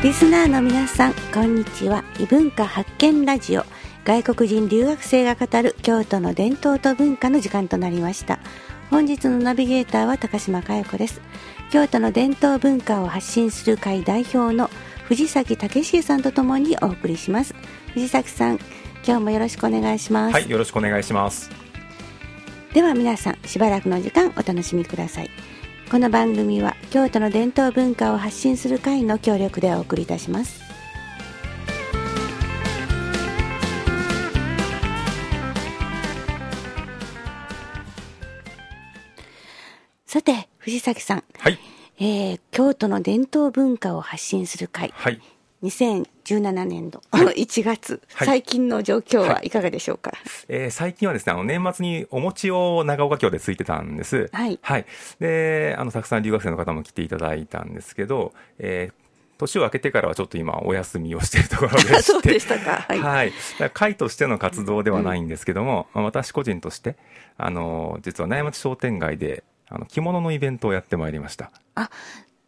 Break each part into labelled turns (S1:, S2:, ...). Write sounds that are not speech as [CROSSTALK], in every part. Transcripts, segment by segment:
S1: リスナーの皆さんこんにちは。異文化発見ラジオ。外国人留学生が語る京都の伝統と文化の時間となりました。本日のナビゲーターは高島佳代子です。京都の伝統文化を発信する会代表の藤崎武史さんとともにお送りします。藤崎さん今日もよろしくお願いします。
S2: はいよろしくお願いします。
S1: では皆さんしばらくの時間お楽しみくださいこの番組は京都の伝統文化を発信する会の協力でお送りいたします。さて藤崎さん、
S2: はい。
S1: えー、京都の伝統文化を発信する会、
S2: はい
S1: 2017年度 [LAUGHS] の1月、
S2: はい。
S1: 最近の状況はいかがでしょうか、
S2: えー最近はですねあの年末にお餅を長岡京でついてたんです。
S1: はい。
S2: であのたくさん留学生の方も来ていただいたんですけど、えー年を明けてからはちょっと今お休みをしているところでして。[LAUGHS]
S1: そうでしたか。はい。[LAUGHS]
S2: はい、会としての活動ではないんですけども、まあ私個人としてあの実は苗町商店街であの着物のイベントをやってまいりました。
S1: あ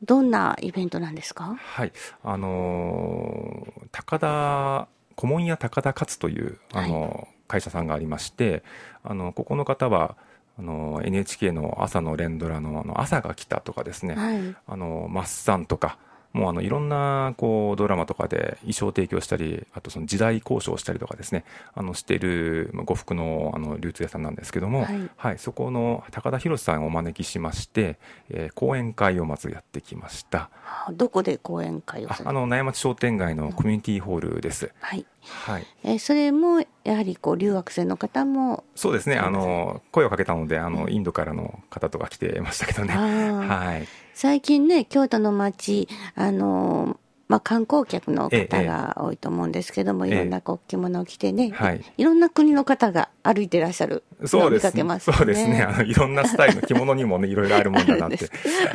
S1: どんなイベントなんですか？
S2: はい、あのー高田古門屋高田勝というあのー会社さんがありまして、あのここの方はあのー NHK の朝の連ドラのあの朝が来たとかですね、
S1: はい。
S2: あのマッサンとか。もうあのいろんなこうドラマとかで衣装提供したり、あとその時代交渉したりとかですね、あのしているまあ呉服のあの流通屋さんなんですけども、
S1: はい
S2: はい、そこの高田博さんをお招きしまして、えー講演会をまずやってきました。
S1: あどこで講演会を
S2: ああの苗町商店街のコミュニティホールです。
S1: はい
S2: はい、
S1: えーそれもやはりこう留学生の方も
S2: そうですね。あの声をかけたので、あのインドからの方とか来てましたけどね。はい。
S1: 最近ね京都の街あのーまあ、観光客の
S2: ええ
S1: 方が多いと思うんですけども、
S2: ええ。
S1: いろんなこう着物を着てね、
S2: はい。
S1: いろんな国の方が歩いてらっしゃる
S2: そうです
S1: ね。
S2: そうですね。あのいろんなスタイルの着物にもね、[LAUGHS] いろいろあるもんだなって。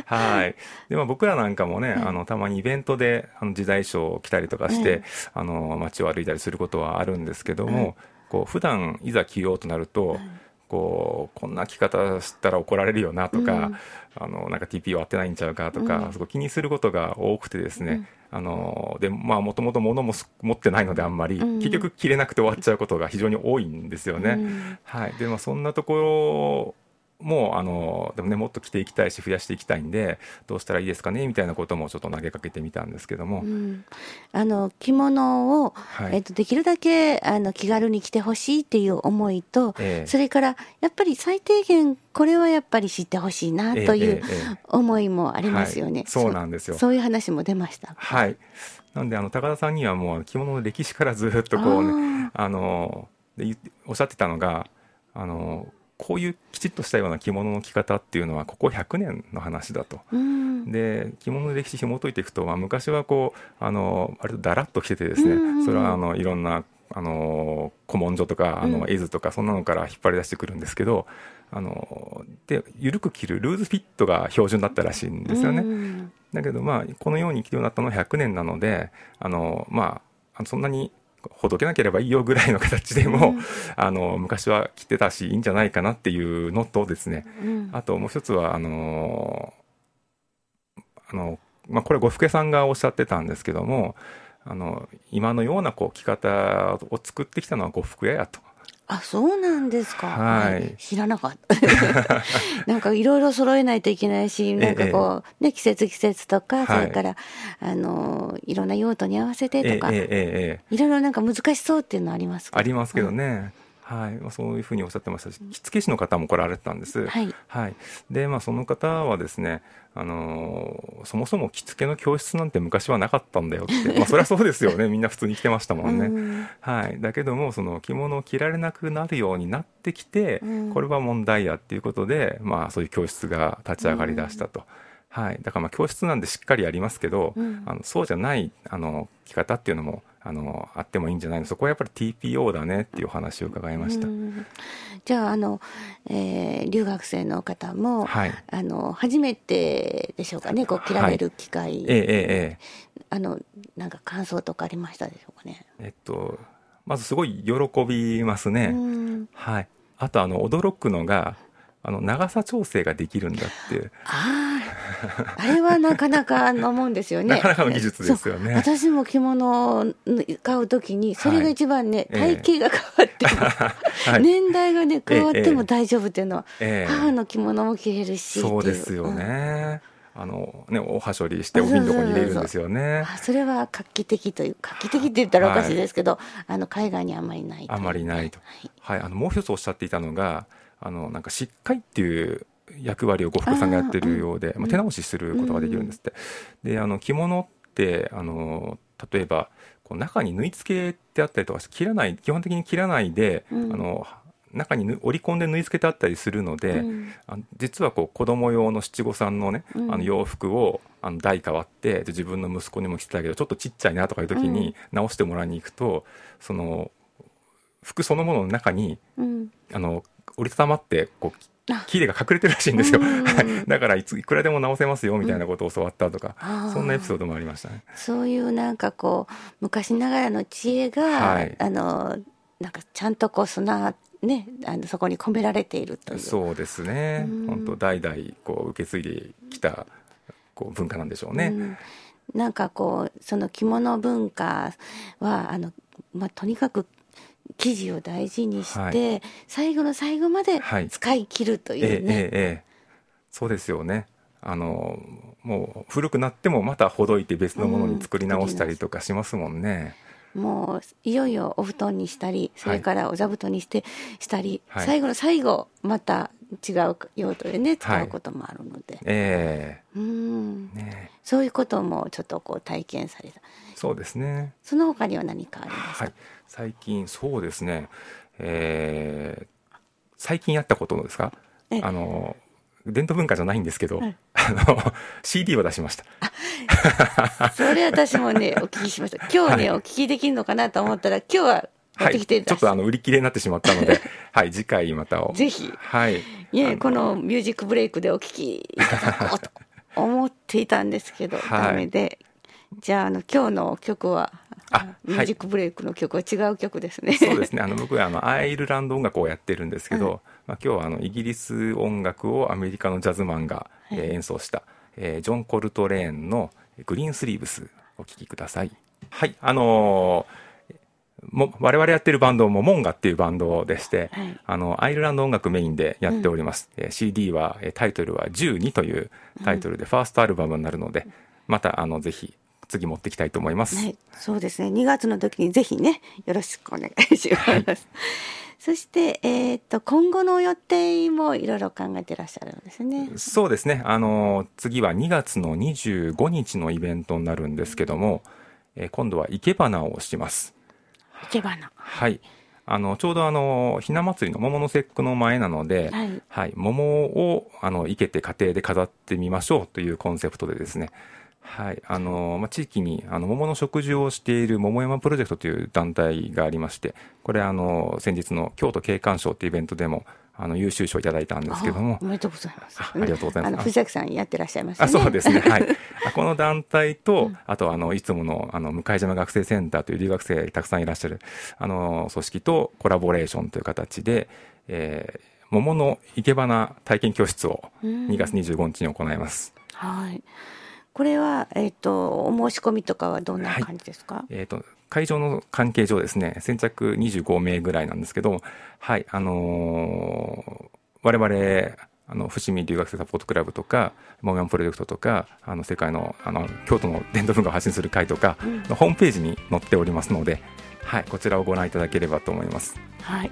S2: はい。で、まあ僕らなんかもね、あの、たまにイベントで、あの、時代衣装を着たりとかして、
S1: え
S2: あの、街を歩いたりすることはあるんですけども、こう、普段いざ着ようとなると、こうこんな着方したら怒られるよなとか、
S1: うん。
S2: あのなんか TP 割ってないんちゃうかとか、
S1: うん。
S2: すごい気にすることが多くてですね、あのでまあもともと物もす持ってないのであんまり、
S1: うん。
S2: 結局着れなくて終わっちゃうことが非常に多いんですよね。
S1: うん。
S2: はい、でまあそんなところもあのでもねもっと着ていきたいし増やしていきたいんでどうしたらいいですかねみたいなこともちょっと投げかけてみたんですけども、
S1: うん。あの着物を、
S2: はい。
S1: えっと、できるだけあの気軽に着てほしいっていう思いと、
S2: ええ。
S1: それからやっぱり最低限これはやっぱり知ってほしいなという
S2: ええええ。え
S1: 思いもありますよね。
S2: はい。そうなんですよ。
S1: そそういう話も出ました。
S2: はい。なんで、あの、高田さんにはもう着物の歴史からずっとこうね、あの、おっしゃってたのが、あの、こういうきちっとしたような着物の着方っていうのは、ここ100年の話だと。
S1: うん
S2: で、着物の歴史紐解いていくと、まあ、昔はこう、あの、割とだらっと着ててですね、
S1: うんうんうん
S2: それは、あの、いろんな、あの、古文書とか、あの、
S1: うん
S2: 絵図とか、そんなのから引っ張り出してくるんですけど、あの、で、緩く着るルーズフィットが標準だったらしいんですよね。
S1: うん
S2: だけどまあこのように着るようになったのは100年なのであのまあそんなにほどけなければいいよぐらいの形でも、
S1: うん。
S2: あの昔は着てたしいいんじゃないかなっていうのとですね。
S1: うん。
S2: あともう一つはあのあの、まあ、これ呉服屋さんがおっしゃってたんですけどもあの今のようなこう着方を作ってきたのは呉服屋やと。
S1: あ、そうなんですか。
S2: はい
S1: 知らなかった。[LAUGHS] なんかいろいろ揃えないといけないし、なんかこう、ね、季節季節とか、
S2: はい
S1: それから、あの、いろんな用途に合わせてとか、いろいろなんか難しそうっていうのはあります
S2: ありますけど
S1: ね。
S2: ね、はい。まあ、そういうふうにおっしゃってましたし着付け師の方も来られてたんです。
S1: はい。
S2: はい、でまあその方はですね、あのーそもそも着付けの教室なんて昔はなかったんだよって、[LAUGHS] まあ、そりゃそうですよね。みんな普通に着てましたもんね。
S1: うん。
S2: はい、だけどもその着物を着られなくなるようになってきて、
S1: うん。
S2: これは問題やっていうことで、まあ、そういう教室が立ち上がりだしたと。はい、だからまあ教室なんでしっかりやりますけど、
S1: うん。
S2: あのそうじゃないあの着方っていうのもあのあってもいいんじゃないの？そこはやっぱり TPO だねっていうお話を伺いました。
S1: うんじゃあ、あの、えー留学生の方も、
S2: はい
S1: あの、初めてでしょうかね、こう、着られる機会、
S2: ええええええ
S1: あの、なんか感想とかありましたでしょうかね？
S2: えっと、まずすごい喜びますね。
S1: うん
S2: はい。あと、あの、驚くのが、あの、長さ調整ができるんだっていう。
S1: あ [LAUGHS] あれはなかなかのもんですよね。
S2: なかなかの技術ですよね。
S1: 私も着物を買うときに、それが一番ね、はい、体型が変わっても、[LAUGHS] はい、年代がね、変わっても大丈夫っていうのは、ええ、母の着物も着れるし
S2: そうですよね。うん。あのね、おはしょりしてお瓶どこに入れるんですよね。
S1: それは画期的という画期的って言ったらおかしいですけど、はい、あの海外にあまりない
S2: あまりないと、はい、はい、あのもう一つおっしゃっていたのがあのなんか疾患っていう役割を呉服さんがやってるようでまあ、手直しすることができるんですって、うん、であの着物ってあの例えばこう中に縫い付けてあったりとか切らない基本的に切らないで、うん、あの中に織り込んで縫い付けてあったりするので、うん、あ実はこう子供用の七五三のね、うん、あの洋服をあの代変わって自分の息子にも着てたけどちょっとちっちゃいなとかいう時に直してもらいに行くと、その服そのものの中に、あの折りたたまってこうキレが隠れてるらしいんですよ、[LAUGHS] だからいついくらでも直せますよみたいなことを教わったとか、うん、そんなエピソードもありましたね。
S1: そういうなんかこう昔ながらの知恵が、はい、あのなんかちゃんとこう備ね、あのそこに込められているという。
S2: そうですね、本当代々こう受け継いできたこう文化なんでしょうね。うん、
S1: なんかこうその着物文化はあの、まあ、とにかく生地を大事にして、はい、最後の最後まで使い切るというね。はい、ええええ、
S2: そうですよね。あのもう古くなってもまたほどいて別のものに作り直したりとかしますもんね。
S1: うんもういよいよお布団にしたりそれからお座布団にしてしたり、はい、最後の最後また違う用途でね使うこともあるので、はい、え。ー、うん。ね、そういうこともちょっとこう体験された。
S2: そうですね。
S1: その他には何かありますか、はい、
S2: 最近そうですね。えー、最近やったことですか？あの伝統文化じゃないんですけど、はい、[LAUGHS] あの CD を出しました。
S1: それ私もねお聞きしました。[LAUGHS] 今日ね、はい、お聞きできるのかなと思ったら今日は
S2: はい、ちょっとあの売り切れになってしまったので、[LAUGHS] はい、次回またを。
S1: ぜひ。はい。いえ、このミュージックブレイクでお聞きいただこうと [LAUGHS] 思っていたんですけど、はい、ダメで。じゃあ、あの、今日の曲は、あミュージックブレイクの曲は違う曲ですね。
S2: そうですね。あの、僕はあの、アイルランド音楽をやってるんですけど、まあ、今日はあのイギリス音楽をアメリカのジャズマンが、はい、えー、演奏した、えー、ジョン・コルトレーンの「グリーンスリーブス」お聴きください。はいあのー、も我々やってるバンドもモンガっていうバンドでして、はい、あのアイルランド音楽メインでやっております、うん、CD はタイトルは「12」というタイトルでファーストアルバムになるので、うん、またあのぜひ次持っていきたいと思います、
S1: はい、そうですね。2月の時にぜひねよろしくお願いします、はい。そして、えーと、今後の予定もいろいろ考えていらっしゃるんですね。
S2: そうですね。あの次は2月の25日のイベントになるんですけども、えー、今度は生け花をします。
S1: 生け花。
S2: はい。あのちょうどあのひな祭りの桃の節句の前なので、はい、はい、桃をあの生けて家庭で飾ってみましょうというコンセプトでですね、はい、あの、まあ、地域に、あの、桃の植樹をしている桃山プロジェクトという団体がありまして、これ、あの、先日の京都景観賞っていうイベントでも、あの優秀賞いただいたんですけども。
S1: おめでとうございます。
S2: ありがとうございます。あの
S1: 藤崎さんやってらっしゃいます、ね、
S2: あ、そうですね。はい。この団体と、うん、あとあのいつものあの向島学生センターという留学生たくさんいらっしゃるあの組織とコラボレーションという形で、えー、桃の生け花体験教室を2月25日に行います。
S1: はい。これは、えっ、ー、と、お申し込みとかはどんな感じですか、はい、
S2: えっ、ー、と、会場の関係上ですね、先着25名ぐらいなんですけど、はい、あのー、我々、あの、伏見留学生サポートクラブとか、モーガンプロジェクトとか、あの、世界の、あの、京都の伝統文化を発信する会とか、うん、ホームページに載っておりますので、はい、こちらをご覧いただければと思います。
S1: はい。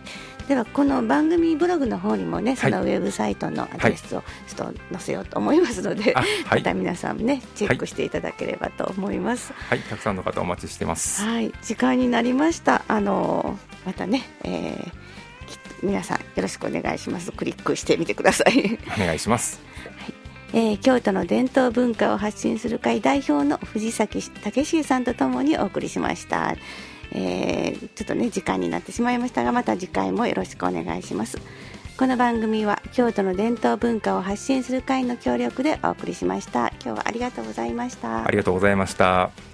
S1: ではこの番組ブログの方にもねそのウェブサイトのアドレスをちょっと載せようと思いますので、はい、また皆さんねチェックしていただければと思います。
S2: はい、たくさんの方お待ちしてます。
S1: はい、時間になりました。あのまたね、えー、皆さんよろしくお願いします。クリックしてみてください。
S2: お願いします。
S1: はいえー、京都の伝統文化を発信する会代表の藤崎武史さんとともにお送りしました。えー、ちょっとね時間になってしまいましたがまた次回もよろしくお願いします。この番組は京都の伝統文化を発信する会の協力でお送りしました。今日はありがとうございました。
S2: ありがとうございました。